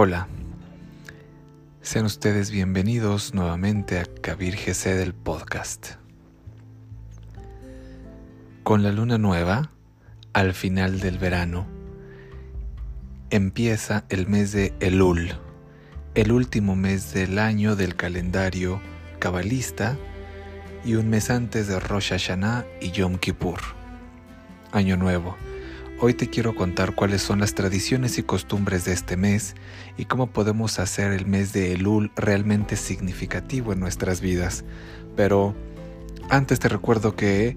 Hola, sean ustedes bienvenidos nuevamente a Kabir GC del podcast. Con la luna nueva, al final del verano, empieza el mes de Elul, el último mes del año del calendario cabalista y un mes antes de Rosh Hashanah y Yom Kippur, Año Nuevo Hoy te quiero contar cuáles son las tradiciones y costumbres de este mes y cómo podemos hacer el mes de Elul realmente significativo en nuestras vidas. Pero antes te recuerdo que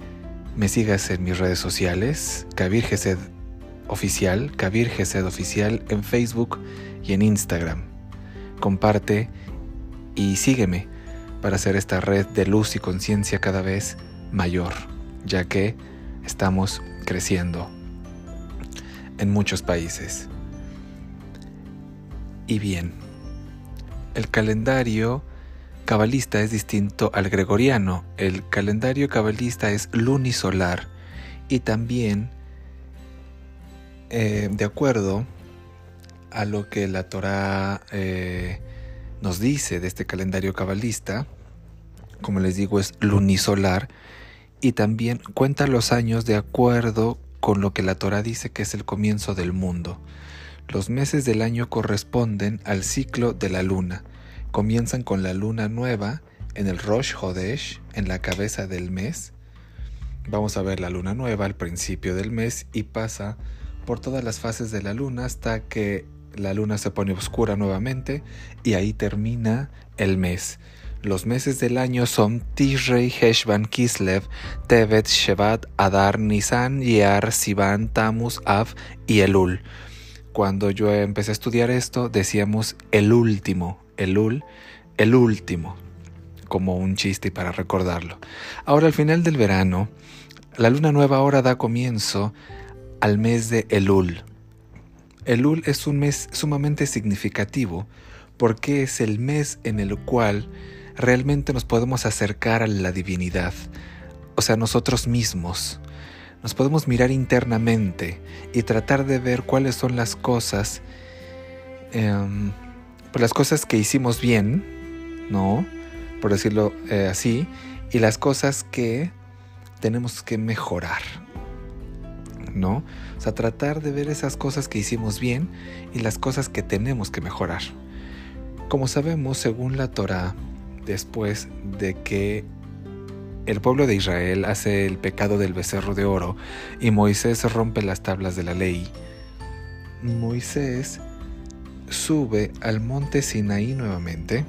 me sigas en mis redes sociales, Kabir Gesed Oficial, Kabir Gesed Oficial en Facebook y en Instagram. Comparte y sígueme para hacer esta red de luz y conciencia cada vez mayor, ya que estamos creciendo en muchos países. Y bien, el calendario cabalista es distinto al gregoriano. El calendario cabalista es lunisolar y también, eh, de acuerdo a lo que la Torah eh, nos dice de este calendario cabalista, como les digo, es lunisolar y también cuenta los años de acuerdo con lo que la Torah dice que es el comienzo del mundo. Los meses del año corresponden al ciclo de la luna. Comienzan con la luna nueva en el Rosh Hodesh, en la cabeza del mes. Vamos a ver la luna nueva al principio del mes y pasa por todas las fases de la luna hasta que la luna se pone oscura nuevamente y ahí termina el mes. Los meses del año son Tishrei, Heshvan, Kislev, Tevet, Shevat, Adar, Nisan, Yar, Sivan, Tamus, Av y Elul. Cuando yo empecé a estudiar esto, decíamos el último, Elul, el último, como un chiste para recordarlo. Ahora, al final del verano, la luna nueva ahora da comienzo al mes de Elul. Elul es un mes sumamente significativo porque es el mes en el cual realmente nos podemos acercar a la divinidad, o sea, nosotros mismos. Nos podemos mirar internamente y tratar de ver cuáles son las cosas, em, pues las cosas que hicimos bien, ¿no? Por decirlo eh, así, y las cosas que tenemos que mejorar, ¿no? O sea, tratar de ver esas cosas que hicimos bien y las cosas que tenemos que mejorar. Como sabemos, según la Torah, después de que el pueblo de Israel hace el pecado del becerro de oro y Moisés rompe las tablas de la ley, Moisés sube al monte Sinaí nuevamente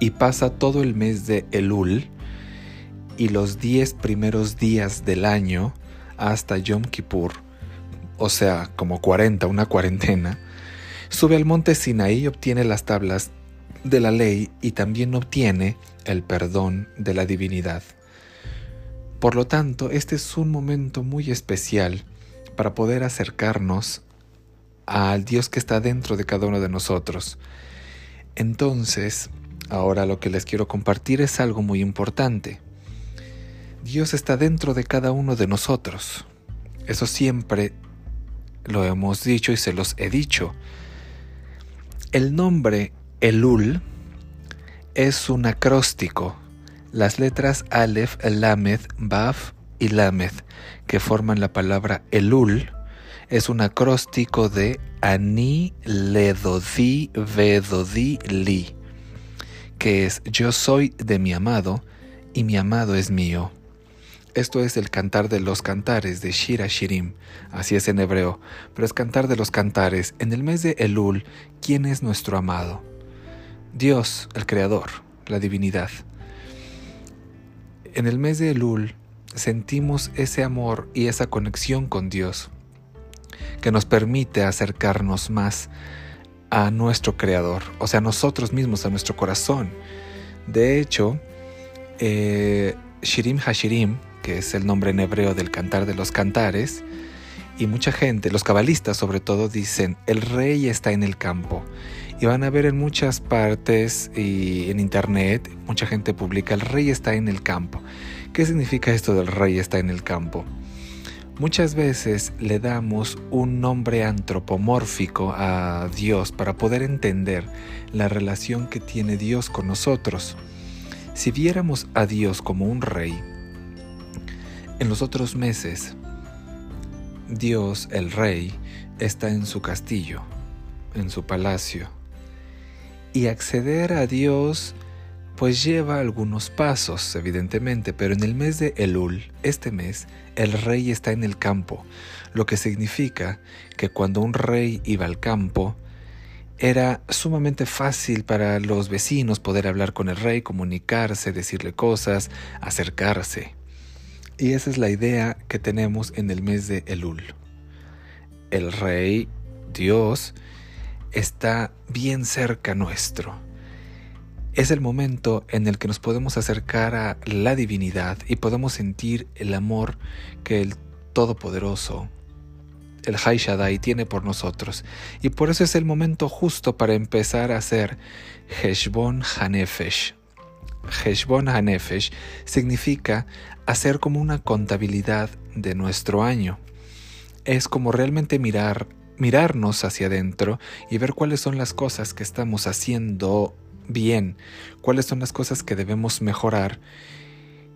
y pasa todo el mes de Elul y los diez primeros días del año hasta Yom Kippur, o sea, como 40, una cuarentena, sube al monte Sinaí y obtiene las tablas de la ley y también obtiene el perdón de la divinidad. Por lo tanto, este es un momento muy especial para poder acercarnos al Dios que está dentro de cada uno de nosotros. Entonces, ahora lo que les quiero compartir es algo muy importante. Dios está dentro de cada uno de nosotros. Eso siempre lo hemos dicho y se los he dicho. El nombre Elul es un acróstico. Las letras Aleph, Lamed, Baf y Lamed, que forman la palabra Elul, es un acróstico de Ani Ledodi Vedodi Li, que es yo soy de mi amado y mi amado es mío. Esto es el cantar de los cantares de Shira Shirim, así es en hebreo, pero es cantar de los cantares. En el mes de Elul, ¿quién es nuestro amado? Dios, el Creador, la divinidad. En el mes de Elul sentimos ese amor y esa conexión con Dios que nos permite acercarnos más a nuestro Creador, o sea, a nosotros mismos, a nuestro corazón. De hecho, eh, Shirim Hashirim, que es el nombre en hebreo del cantar de los cantares, y mucha gente, los cabalistas sobre todo, dicen, el rey está en el campo. Y van a ver en muchas partes y en internet, mucha gente publica, el rey está en el campo. ¿Qué significa esto del rey está en el campo? Muchas veces le damos un nombre antropomórfico a Dios para poder entender la relación que tiene Dios con nosotros. Si viéramos a Dios como un rey, en los otros meses, Dios, el rey, está en su castillo, en su palacio. Y acceder a Dios pues lleva algunos pasos, evidentemente, pero en el mes de Elul, este mes, el rey está en el campo, lo que significa que cuando un rey iba al campo, era sumamente fácil para los vecinos poder hablar con el rey, comunicarse, decirle cosas, acercarse. Y esa es la idea que tenemos en el mes de Elul. El rey, Dios, está bien cerca nuestro es el momento en el que nos podemos acercar a la divinidad y podemos sentir el amor que el Todopoderoso, el Hai Shaddai, tiene por nosotros. Y por eso es el momento justo para empezar a hacer Heshbon Hanefesh. Heshbon Hanefesh significa hacer como una contabilidad de nuestro año. Es como realmente mirar, mirarnos hacia adentro y ver cuáles son las cosas que estamos haciendo bien, cuáles son las cosas que debemos mejorar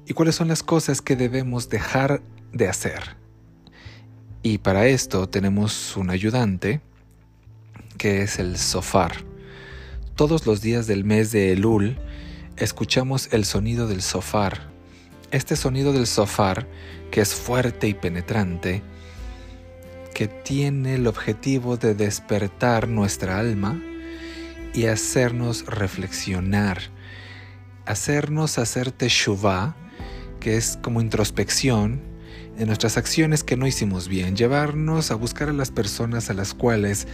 y cuáles son las cosas que debemos dejar de hacer. Y para esto tenemos un ayudante que es el sofar. Todos los días del mes de Elul escuchamos el sonido del sofar. Este sonido del sofar, que es fuerte y penetrante, que tiene el objetivo de despertar nuestra alma, y hacernos reflexionar, hacernos hacer teshuvah, que es como introspección en nuestras acciones que no hicimos bien, llevarnos a buscar a las personas a las cuales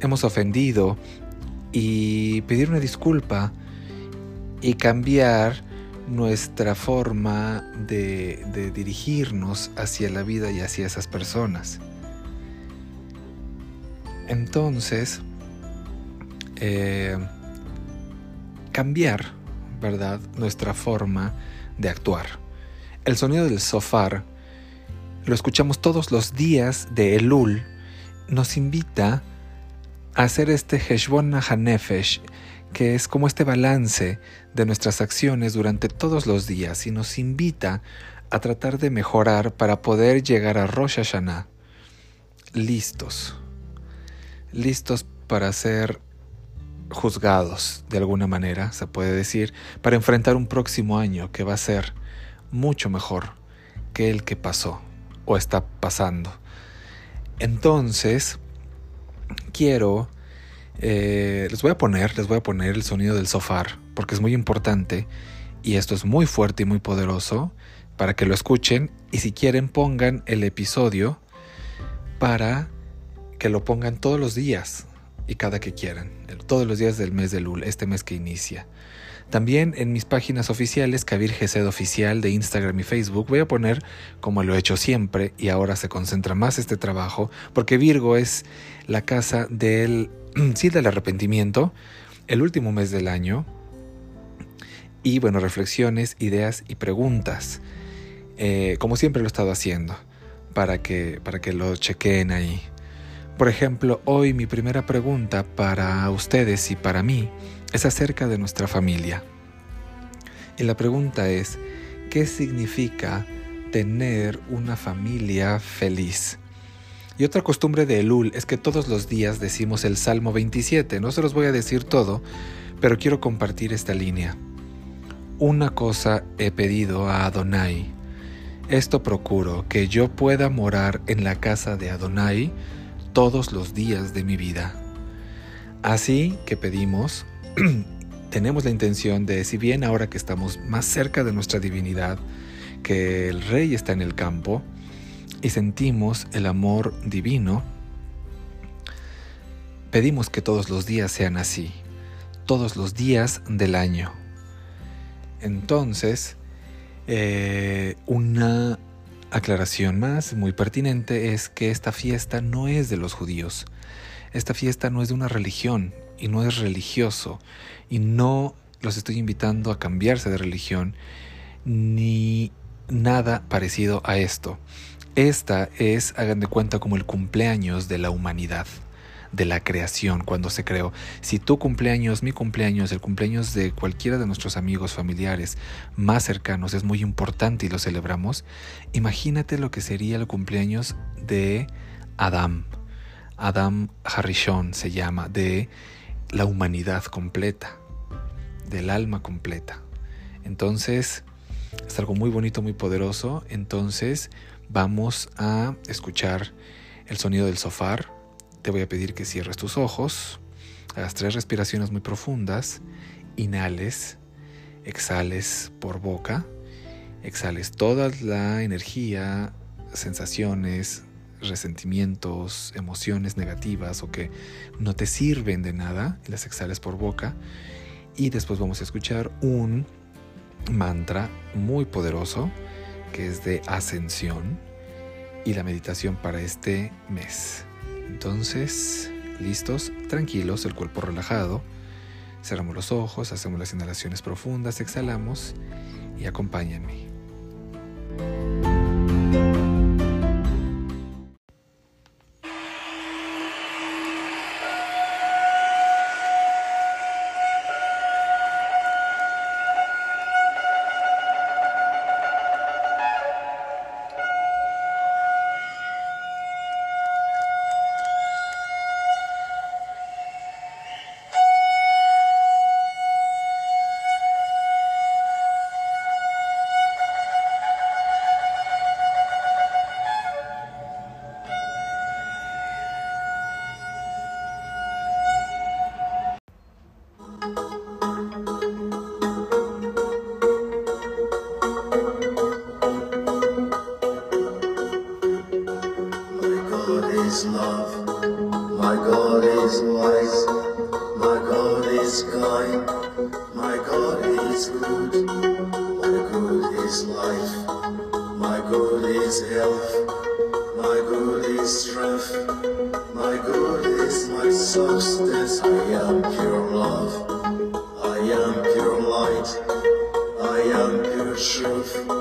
hemos ofendido y pedir una disculpa y cambiar nuestra forma de, dirigirnos hacia la vida y hacia esas personas. Entonces, eh, cambiar, ¿verdad?, nuestra forma de actuar. El sonido del sofar lo escuchamos todos los días de Elul, nos invita a hacer este Heshbon Hanefesh, que es como este balance de nuestras acciones durante todos los días y nos invita a tratar de mejorar para poder llegar a Rosh Hashanah listos, listos para ser juzgados de alguna manera, se puede decir, para enfrentar un próximo año que va a ser mucho mejor que el que pasó o está pasando. Entonces, quiero, eh, les voy a poner, les voy a poner el sonido del sofá, porque es muy importante y esto es muy fuerte y muy poderoso para que lo escuchen y si quieren pongan el episodio para que lo pongan todos los días y cada que quieran, todos los días del mes de Lul, este mes que inicia. También en mis páginas oficiales, Kabir Gesed Oficial de Instagram y Facebook, voy a poner, como lo he hecho siempre, y ahora se concentra más este trabajo, porque Virgo es la casa del, sí, del arrepentimiento, el último mes del año, y bueno, reflexiones, ideas y preguntas, eh, como siempre lo he estado haciendo, para que, para que lo chequeen ahí. Por ejemplo, hoy mi primera pregunta para ustedes y para mí es acerca de nuestra familia. Y la pregunta es, ¿qué significa tener una familia feliz? Y otra costumbre de Elul es que todos los días decimos el Salmo 27. No se los voy a decir todo, pero quiero compartir esta línea. Una cosa he pedido a Adonai. Esto procuro, que yo pueda morar en la casa de Adonai todos los días de mi vida. Así que pedimos, tenemos la intención de, si bien ahora que estamos más cerca de nuestra divinidad, que el rey está en el campo y sentimos el amor divino, pedimos que todos los días sean así, todos los días del año. Entonces, eh, una aclaración más muy pertinente es que esta fiesta no es de los judíos. Esta fiesta no es de una religión y no es religioso y no los estoy invitando a cambiarse de religión ni nada parecido a esto. Esta es, hagan de cuenta, como el cumpleaños de la humanidad, de la creación, cuando se creó. Si tu cumpleaños, mi cumpleaños, el cumpleaños de cualquiera de nuestros amigos familiares más cercanos es muy importante y lo celebramos, imagínate lo que sería el cumpleaños de Adam. Adam Harishon se llama, de la humanidad completa, del alma completa. Entonces, es algo muy bonito, muy poderoso. Entonces, vamos a escuchar el sonido del sofá. Te voy a pedir que cierres tus ojos, hagas tres respiraciones muy profundas, inhales, exhales por boca, exhales toda la energía, sensaciones, resentimientos, emociones negativas o que no te sirven de nada, las exhales por boca. Y después vamos a escuchar un mantra muy poderoso que es de ascensión y la meditación para este mes. Entonces, listos, tranquilos, el cuerpo relajado. Cerramos los ojos, hacemos las inhalaciones profundas, exhalamos y acompáñenme. My God is kind, my God is good, my God is life, my God is health, my God is strength, my God is my substance. I am pure love, I am pure light, I am pure truth.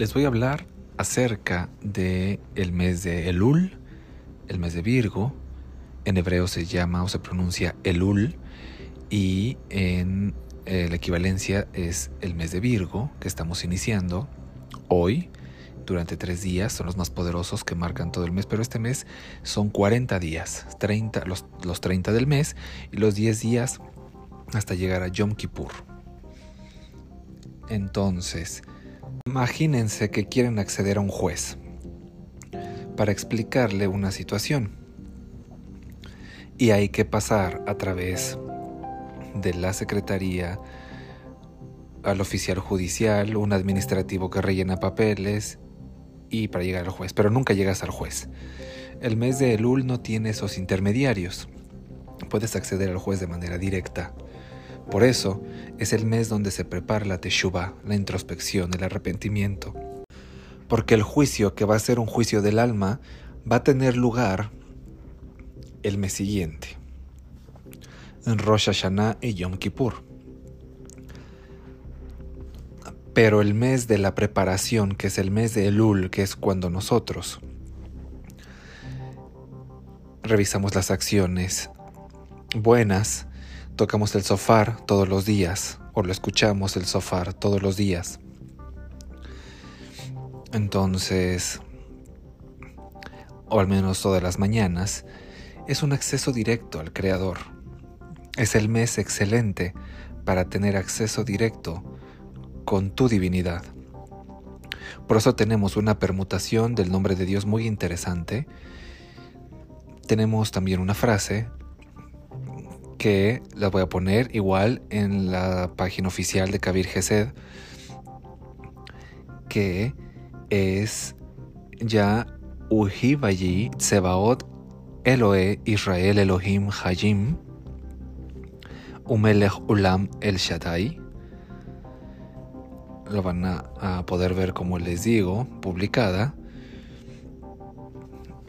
Les voy a hablar acerca de el mes de Elul, el mes de Virgo. En hebreo se llama o se pronuncia Elul y en eh, la equivalencia es el mes de Virgo que estamos iniciando hoy durante tres días, son los más poderosos que marcan todo el mes, pero este mes son 40 días, 30, los, los 30 del mes y los 10 días hasta llegar a Yom Kippur. Entonces, Imagínense que quieren acceder a un juez para explicarle una situación. Y hay que pasar a través de la secretaría al oficial judicial, un administrativo que rellena papeles y para llegar al juez, pero nunca llegas al juez. El mes de Elul no tiene esos intermediarios. Puedes acceder al juez de manera directa. Por eso es el mes donde se prepara la teshuva, la introspección, el arrepentimiento. Porque el juicio, que va a ser un juicio del alma, va a tener lugar el mes siguiente, en Rosh Hashanah y Yom Kippur. Pero el mes de la preparación, que es el mes de Elul, que es cuando nosotros revisamos las acciones buenas, tocamos el sofá todos los días o lo escuchamos el sofá todos los días. Entonces, o al menos todas las mañanas, es un acceso directo al Creador. Es el mes excelente para tener acceso directo con tu divinidad. Por eso tenemos una permutación del nombre de Dios muy interesante. Tenemos también una frase que la voy a poner igual en la página oficial de Kabir Gesed, que es ya Uhibayi Tsebaot Eloe Israel Elohim Hajim Umelech Ulam El Shaddai. Lo van a poder ver como les digo, publicada.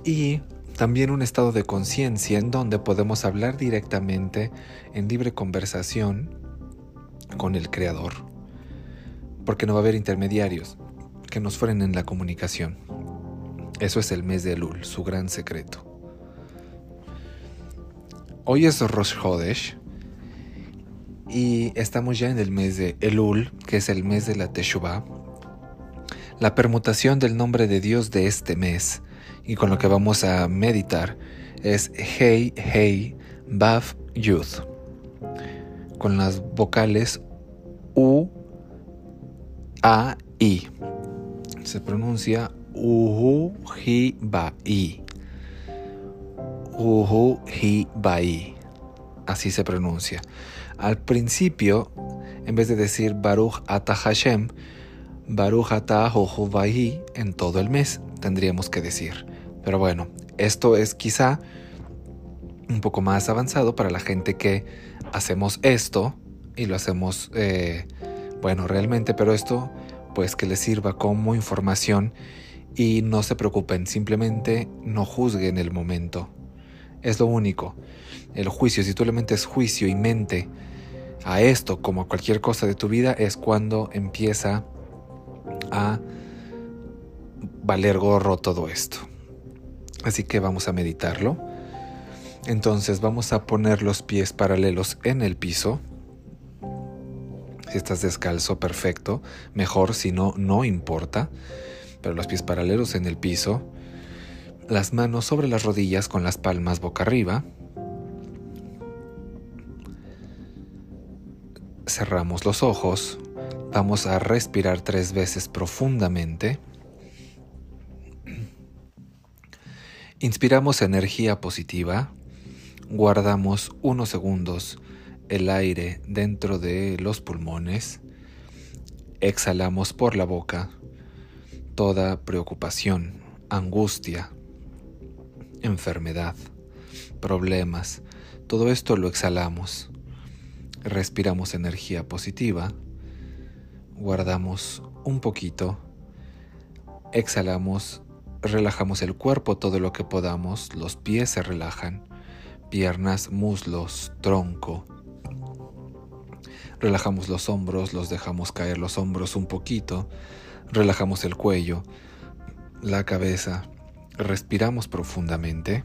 Y también un estado de conciencia en donde podemos hablar directamente en libre conversación con el Creador, porque no va a haber intermediarios que nos frenen la comunicación. Eso es el mes de Elul, su gran secreto. Hoy es Rosh Hodesh y estamos ya en el mes de Elul, que es el mes de la Teshuvah. La permutación del nombre de Dios de este mes y con lo que vamos a meditar es Hey, Hey, Baf, Youth, con las vocales U, A, I. Se pronuncia Uhu, Hi, Ba, I. Uhu, Hi, Ba, I. Así se pronuncia. Al principio, en vez de decir Baruch Ata Hashem, Baruch Ata en todo el mes, tendríamos que decir. Pero bueno, esto es quizá un poco más avanzado para la gente que hacemos esto y lo hacemos, eh, bueno, realmente, pero esto pues que les sirva como información y no se preocupen, simplemente no juzguen el momento. Es lo único. El juicio, si tú le metes juicio y mente a esto como a cualquier cosa de tu vida, es cuando empieza a valer gorro todo esto. Así que vamos a meditarlo. Entonces vamos a poner los pies paralelos en el piso. Si estás descalzo, perfecto. Mejor, si no, no importa. Pero los pies paralelos en el piso. Las manos sobre las rodillas con las palmas boca arriba. Cerramos los ojos. Vamos a respirar tres veces profundamente. Inspiramos energía positiva, guardamos unos segundos el aire dentro de los pulmones, exhalamos por la boca toda preocupación, angustia, enfermedad, problemas, todo esto lo exhalamos. Respiramos energía positiva, guardamos un poquito, exhalamos relajamos el cuerpo todo lo que podamos, los pies se relajan, piernas, muslos, tronco. Relajamos los hombros, los dejamos caer los hombros un poquito, Relajamos el cuello, la cabeza, respiramos profundamente.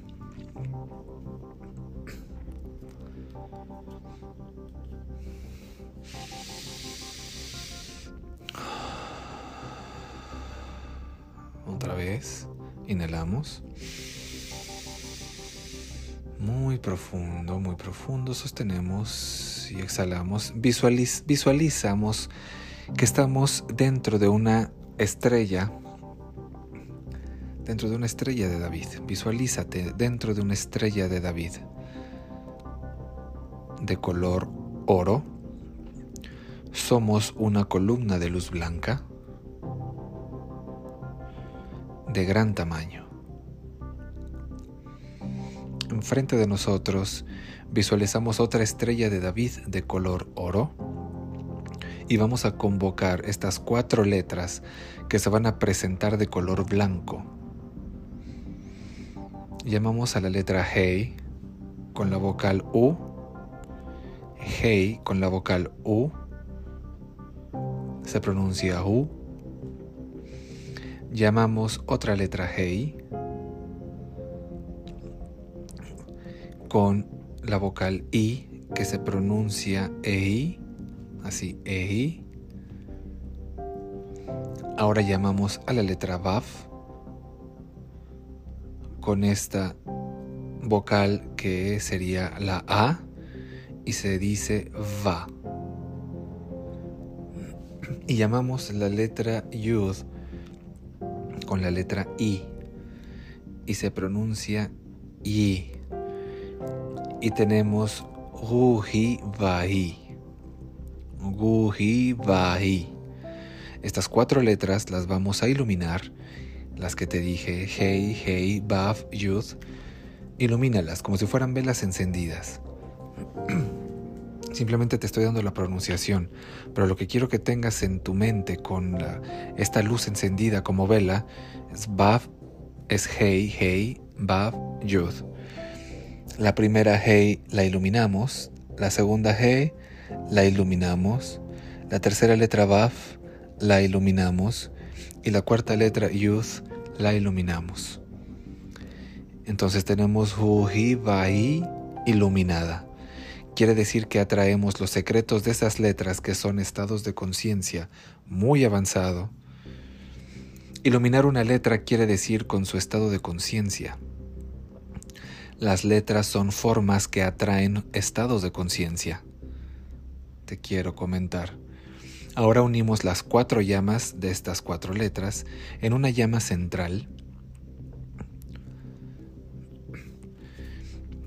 Otra vez, inhalamos. Muy profundo, muy profundo, sostenemos y exhalamos. visualizamos que estamos dentro de una estrella, dentro de una estrella de David. Visualízate dentro de una estrella de David, de color oro. Somos una columna de luz blanca de gran tamaño. Enfrente de nosotros visualizamos otra estrella de David de color oro y vamos a convocar estas cuatro letras que se van a presentar de color blanco. Llamamos a la letra Hey con la vocal U, Hey con la vocal U, se pronuncia U. Llamamos otra letra Hey con la vocal I que se pronuncia EI así EI. Ahora llamamos a la letra Vav con esta vocal que sería la A y se dice Va. Y llamamos la letra Yud con la letra I y se pronuncia I. Y tenemos Ruhi Vahi. Guhi Bahi. Estas cuatro letras las vamos a iluminar, las que te dije, Hey, Hey, Bav, Yud. Ilumínalas como si fueran velas encendidas. Simplemente te estoy dando la pronunciación, pero lo que quiero que tengas en tu mente con esta luz encendida como vela es Bav, es Hey, Hey, Bav, Yud. La primera Hey la iluminamos, la segunda Hey la iluminamos. La tercera letra Baf la iluminamos. Y la cuarta letra Yud la iluminamos. Entonces tenemos Huhi Vai iluminada. Quiere decir que atraemos los secretos de esas letras que son estados de conciencia muy avanzado. Iluminar una letra quiere decir con su estado de conciencia. Las letras son formas que atraen estados de conciencia te quiero comentar. Ahora unimos las cuatro llamas de estas cuatro letras en una llama central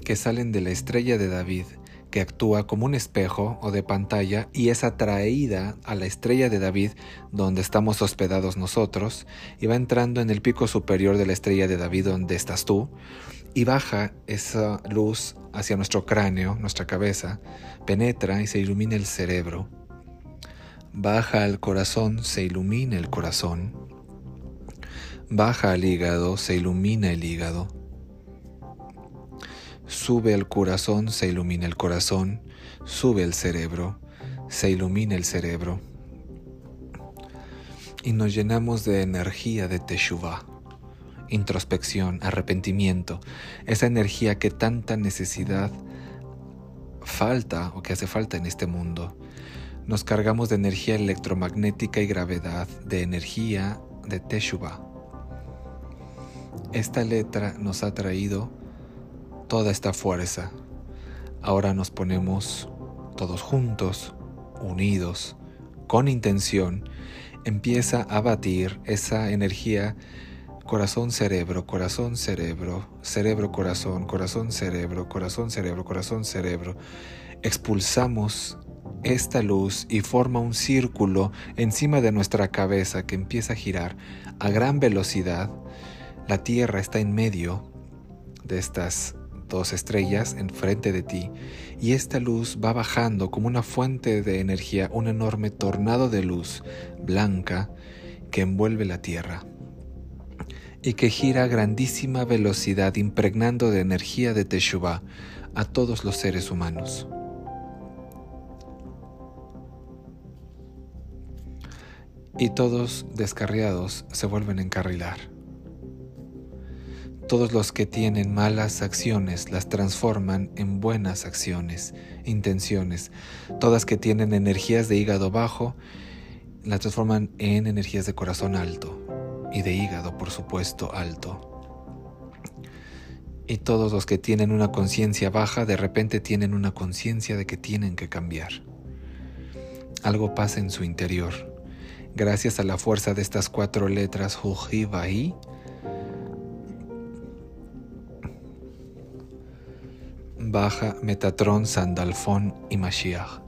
que salen de la estrella de David, que actúa como un espejo o de pantalla y es atraída a la estrella de David donde estamos hospedados nosotros y va entrando en el pico superior de la estrella de David donde estás tú y baja esa luz hacia nuestro cráneo, nuestra cabeza, penetra y se ilumina el cerebro. Baja al corazón, se ilumina el corazón. Baja al hígado, se ilumina el hígado. Sube al corazón, se ilumina el corazón. Sube al cerebro, se ilumina el cerebro. Y nos llenamos de energía de Teshuvah introspección, arrepentimiento, esa energía que tanta necesidad falta o que hace falta en este mundo. Nos cargamos de energía electromagnética y gravedad, de energía de Teshuvah. Esta letra nos ha traído toda esta fuerza. Ahora nos ponemos todos juntos, unidos, con intención. Empieza a batir esa energía corazón, cerebro, corazón, cerebro, cerebro, corazón, corazón, cerebro, corazón, cerebro, corazón, cerebro. Expulsamos esta luz y forma un círculo encima de nuestra cabeza que empieza a girar a gran velocidad. La Tierra está en medio de estas dos estrellas enfrente de ti y esta luz va bajando como una fuente de energía, un enorme tornado de luz blanca que envuelve la Tierra y que gira a grandísima velocidad impregnando de energía de Teshuvah a todos los seres humanos. y todos descarriados se vuelven a encarrilar. Todos los que tienen malas acciones las transforman en buenas acciones, intenciones. Todas que tienen energías de hígado bajo las transforman en energías de corazón alto y de hígado, por supuesto, alto. Y todos los que tienen una conciencia baja de repente tienen una conciencia de que tienen que cambiar. Algo pasa en su interior. Gracias a la fuerza de estas cuatro letras Jujibai, baja Metatron, Sandalfón y Mashiach.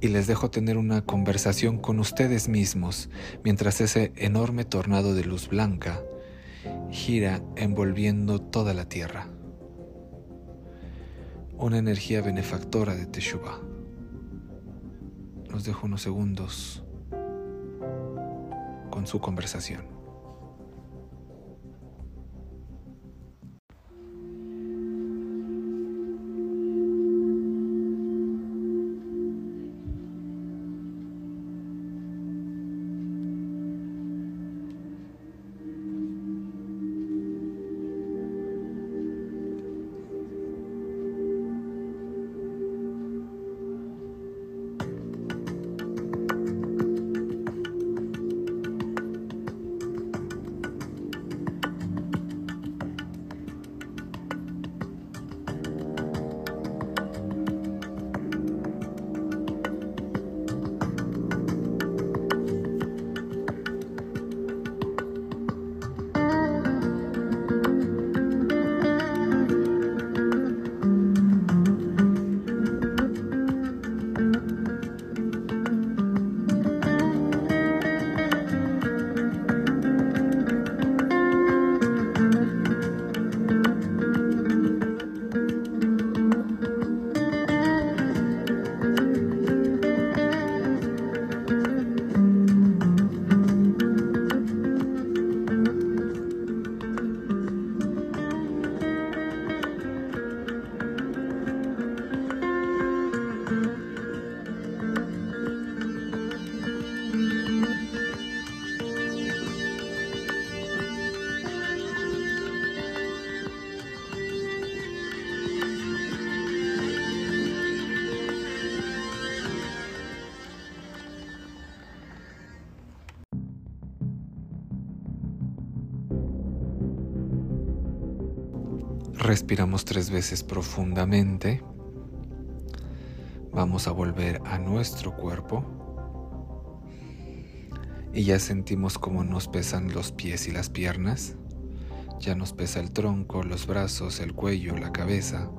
Y les dejo tener una conversación con ustedes mismos mientras ese enorme tornado de luz blanca gira envolviendo toda la tierra. Una energía benefactora de Teshuvah. Los dejo unos segundos con su conversación. Respiramos tres veces profundamente. Vamos a volver a nuestro cuerpo. Y ya sentimos cómo nos pesan los pies y las piernas. Ya nos pesa el tronco, los brazos, el cuello, la cabeza.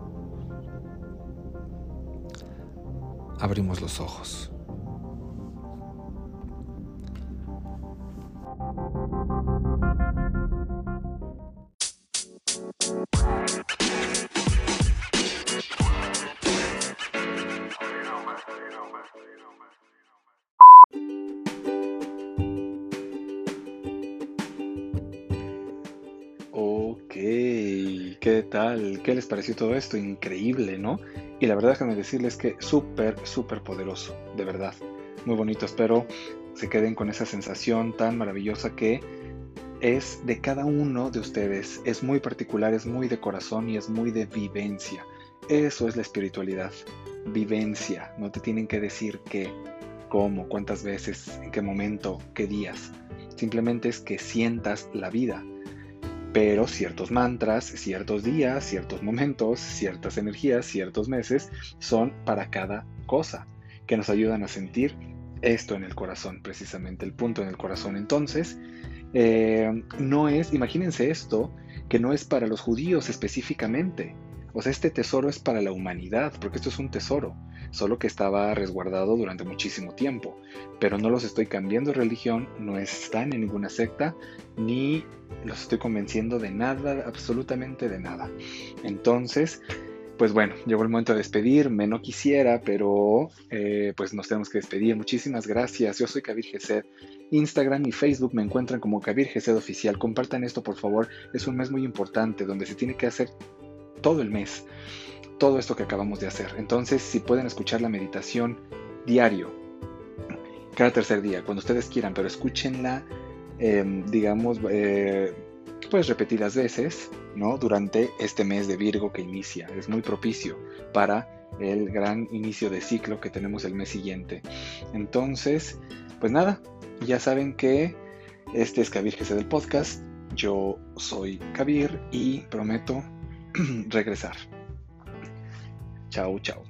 Abrimos los ojos. ¿Qué tal? ¿Qué les pareció todo esto? Increíble, ¿no? Y la verdad déjame decirles que súper, súper poderoso, de verdad. Muy bonito, espero se queden con esa sensación tan maravillosa que es de cada uno de ustedes. Es muy particular, es muy de corazón y es muy de vivencia. Eso es la espiritualidad, vivencia. No te tienen que decir qué, cómo, cuántas veces, en qué momento, qué días. Simplemente es que sientas la vida pero ciertos mantras, ciertos días, ciertos momentos, ciertas energías, ciertos meses son para cada cosa que nos ayudan a sentir esto en el corazón, precisamente el punto en el corazón. Entonces, eh, no es, imagínense esto, que no es para los judíos específicamente. O sea, este tesoro es para la humanidad, porque esto es un tesoro solo que estaba resguardado durante muchísimo tiempo. Pero no los estoy cambiando de religión, no están en ninguna secta, ni los estoy convenciendo de nada, absolutamente de nada. Entonces, pues bueno, llegó el momento de despedirme, no quisiera, pero eh, pues nos tenemos que despedir. Muchísimas gracias, yo soy Kabir Gesed. Instagram y Facebook me encuentran como Kabir Gesed Oficial. Compartan esto, por favor. Es un mes muy importante donde se tiene que hacer todo el mes todo esto que acabamos de hacer. Entonces, si pueden escuchar la meditación diario cada tercer día, cuando ustedes quieran, pero escúchenla, em, digamos, eh, pues repetidas veces, ¿no? Durante este mes de Virgo que inicia. Es muy propicio para el gran inicio de ciclo que tenemos el mes siguiente. Entonces, pues nada, ya saben que este es Kabir GC del podcast. Yo soy Kabir y prometo regresar. Chao, chao.